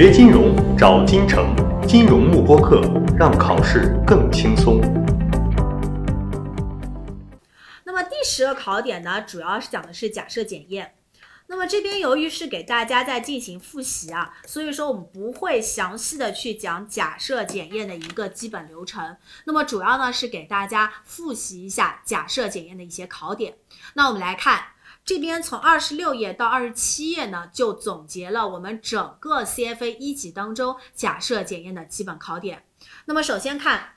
学金融找金城，金融慕播课，让考试更轻松。那么第十个考点呢，主要是讲的是假设检验。那么这边由于是给大家在进行复习啊，所以说我们不会详细的去讲假设检验的一个基本流程。那么主要呢是给大家复习一下假设检验的一些考点。那我们来看这边从二十六页到二十七页呢，就总结了我们整个 CFA 一级当中假设检验的基本考点。那么首先看。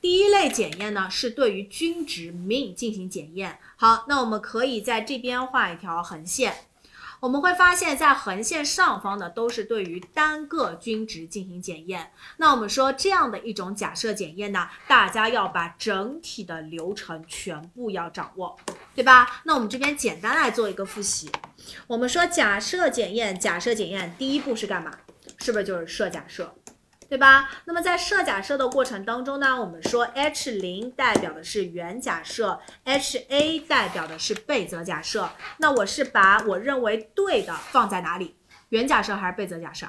第一类检验呢，是对于均值 mean 进行检验。好，那我们可以在这边画一条横线。我们会发现，在横线上方的都是对于单个均值进行检验。那我们说这样的一种假设检验呢，大家要把整体的流程全部要掌握，对吧？那我们这边简单来做一个复习。我们说假设检验，假设检验第一步是干嘛？是不是就是设假设？对吧？那么在设假设的过程当中呢，我们说 H 零代表的是原假设，H A 代表的是备则假设。那我是把我认为对的放在哪里？原假设还是备则假设？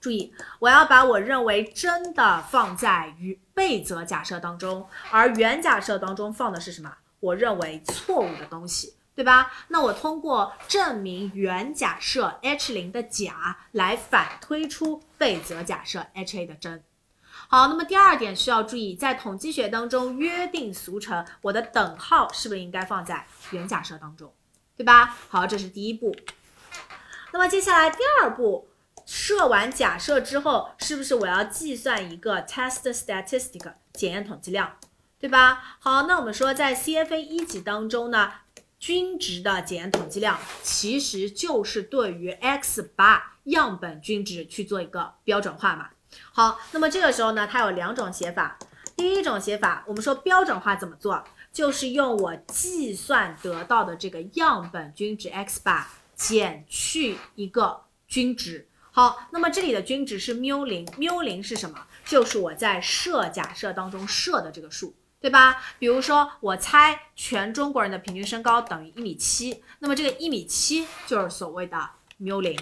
注意，我要把我认为真的放在与备则假设当中，而原假设当中放的是什么？我认为错误的东西。对吧？那我通过证明原假设 H 零的假来反推出备则假设 H A 的真。好，那么第二点需要注意，在统计学当中约定俗成，我的等号是不是应该放在原假设当中？对吧？好，这是第一步。那么接下来第二步，设完假设之后，是不是我要计算一个 test statistic 检验统计量？对吧？好，那我们说在 CFA 一级当中呢？均值的检验统计量其实就是对于 X 八样本均值去做一个标准化嘛。好，那么这个时候呢，它有两种写法。第一种写法，我们说标准化怎么做，就是用我计算得到的这个样本均值 X 八减去一个均值。好，那么这里的均值是缪零，缪零是什么？就是我在设假设当中设的这个数。对吧？比如说，我猜全中国人的平均身高等于一米七，那么这个一米七就是所谓的缪零。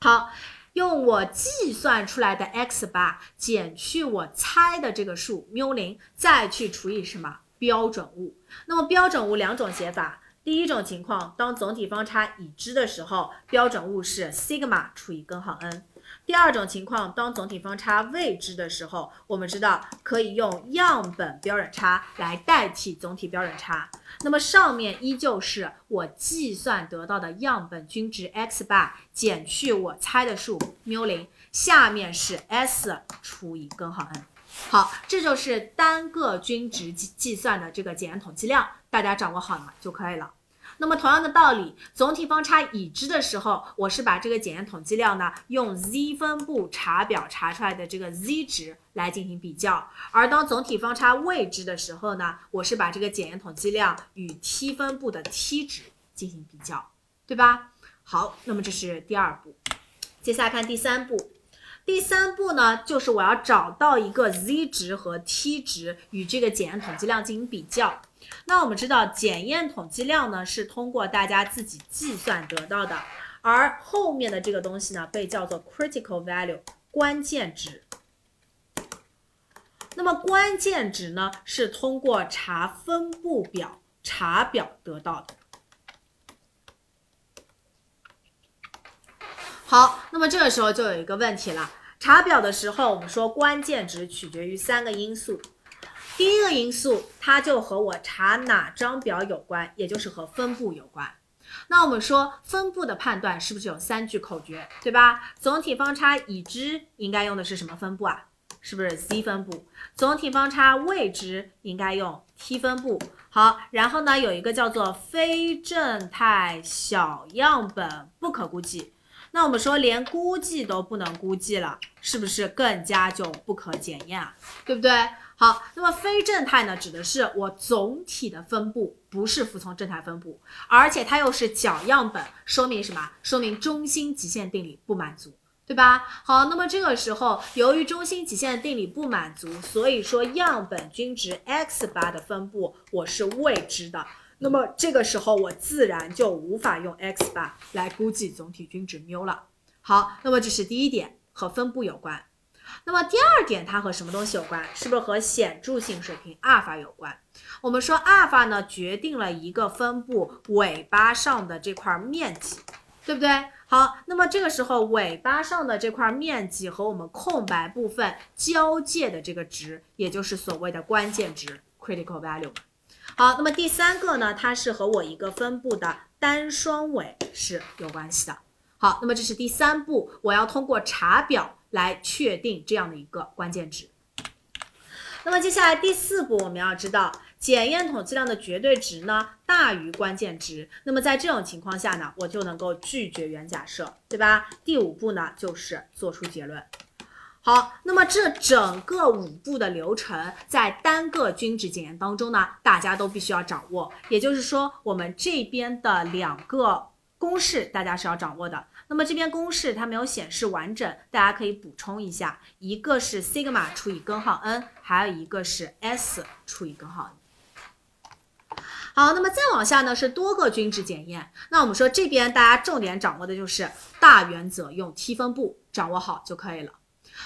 好，用我计算出来的 x 八减去我猜的这个数缪零，再去除以什么标准物？那么标准物两种写法，第一种情况，当总体方差已知的时候，标准物是 sigma 除以根号 n。第二种情况，当总体方差未知的时候，我们知道可以用样本标准差来代替总体标准差。那么上面依旧是我计算得到的样本均值 x 八减去我猜的数缪零，下面是 s 除以根号 n。好，这就是单个均值计计算的这个检验统计量，大家掌握好了就可以了。那么同样的道理，总体方差已知的时候，我是把这个检验统计量呢，用 z 分布查表查出来的这个 z 值来进行比较；而当总体方差未知的时候呢，我是把这个检验统计量与 t 分布的 t 值进行比较，对吧？好，那么这是第二步，接下来看第三步。第三步呢，就是我要找到一个 z 值和 t 值与这个检验统计量进行比较。那我们知道，检验统计量呢是通过大家自己计算得到的，而后面的这个东西呢被叫做 critical value 关键值。那么关键值呢是通过查分布表查表得到的。好，那么这个时候就有一个问题了。查表的时候，我们说关键值取决于三个因素。第一个因素，它就和我查哪张表有关，也就是和分布有关。那我们说分布的判断是不是有三句口诀，对吧？总体方差已知应该用的是什么分布啊？是不是 z 分布？总体方差未知应该用 t 分布。好，然后呢，有一个叫做非正态小样本不可估计。那我们说连估计都不能估计了，是不是更加就不可检验啊？对不对？好，那么非正态呢，指的是我总体的分布不是服从正态分布，而且它又是小样本，说明什么？说明中心极限定理不满足，对吧？好，那么这个时候由于中心极限定理不满足，所以说样本均值 x 八的分布我是未知的。那么这个时候我自然就无法用 x 八来估计总体均值缪了。好，那么这是第一点，和分布有关。那么第二点，它和什么东西有关？是不是和显著性水平阿尔法有关？我们说阿尔法呢，决定了一个分布尾巴上的这块面积，对不对？好，那么这个时候尾巴上的这块面积和我们空白部分交界的这个值，也就是所谓的关键值 （critical value）。好，那么第三个呢，它是和我一个分布的单双尾是有关系的。好，那么这是第三步，我要通过查表。来确定这样的一个关键值。那么接下来第四步，我们要知道检验统计量的绝对值呢大于关键值。那么在这种情况下呢，我就能够拒绝原假设，对吧？第五步呢就是做出结论。好，那么这整个五步的流程在单个均值检验当中呢，大家都必须要掌握。也就是说，我们这边的两个公式大家是要掌握的。那么这边公式它没有显示完整，大家可以补充一下，一个是 sigma 除以根号 n，还有一个是 s 除以根号 n。好，那么再往下呢是多个均值检验。那我们说这边大家重点掌握的就是大原则，用 t 分布掌握好就可以了。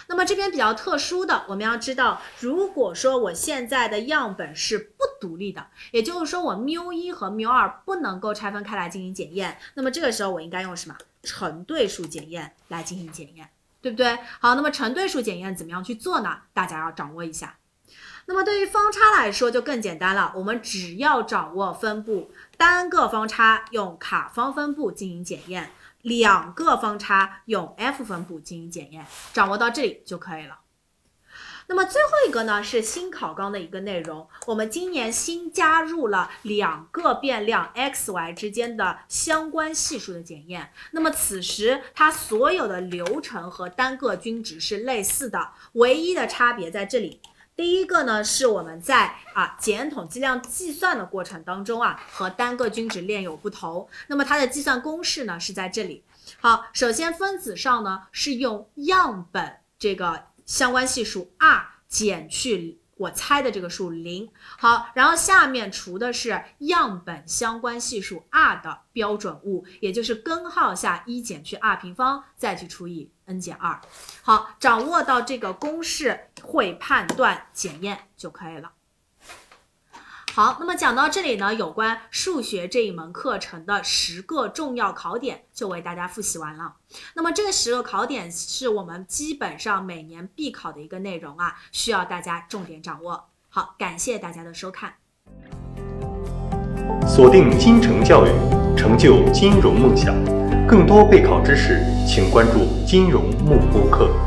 那么这边比较特殊的，我们要知道，如果说我现在的样本是不独立的，也就是说我缪一和缪二不能够拆分开来进行检验，那么这个时候我应该用什么？成对数检验来进行检验，对不对？好，那么成对数检验怎么样去做呢？大家要掌握一下。那么对于方差来说就更简单了，我们只要掌握分布，单个方差用卡方分布进行检验，两个方差用 F 分布进行检验，掌握到这里就可以了。那么最后一个呢是新考纲的一个内容，我们今年新加入了两个变量 x、y 之间的相关系数的检验。那么此时它所有的流程和单个均值是类似的，唯一的差别在这里。第一个呢是我们在啊检验统计量计算的过程当中啊和单个均值链有不同。那么它的计算公式呢是在这里。好，首先分子上呢是用样本这个。相关系数 r 减去我猜的这个数零，好，然后下面除的是样本相关系数 r 的标准物，也就是根号下一减去 r 平方，再去除以 n 减二，好，掌握到这个公式会判断检验就可以了。好，那么讲到这里呢，有关数学这一门课程的十个重要考点就为大家复习完了。那么这十个考点是我们基本上每年必考的一个内容啊，需要大家重点掌握。好，感谢大家的收看。锁定金城教育，成就金融梦想。更多备考知识，请关注金融慕播课。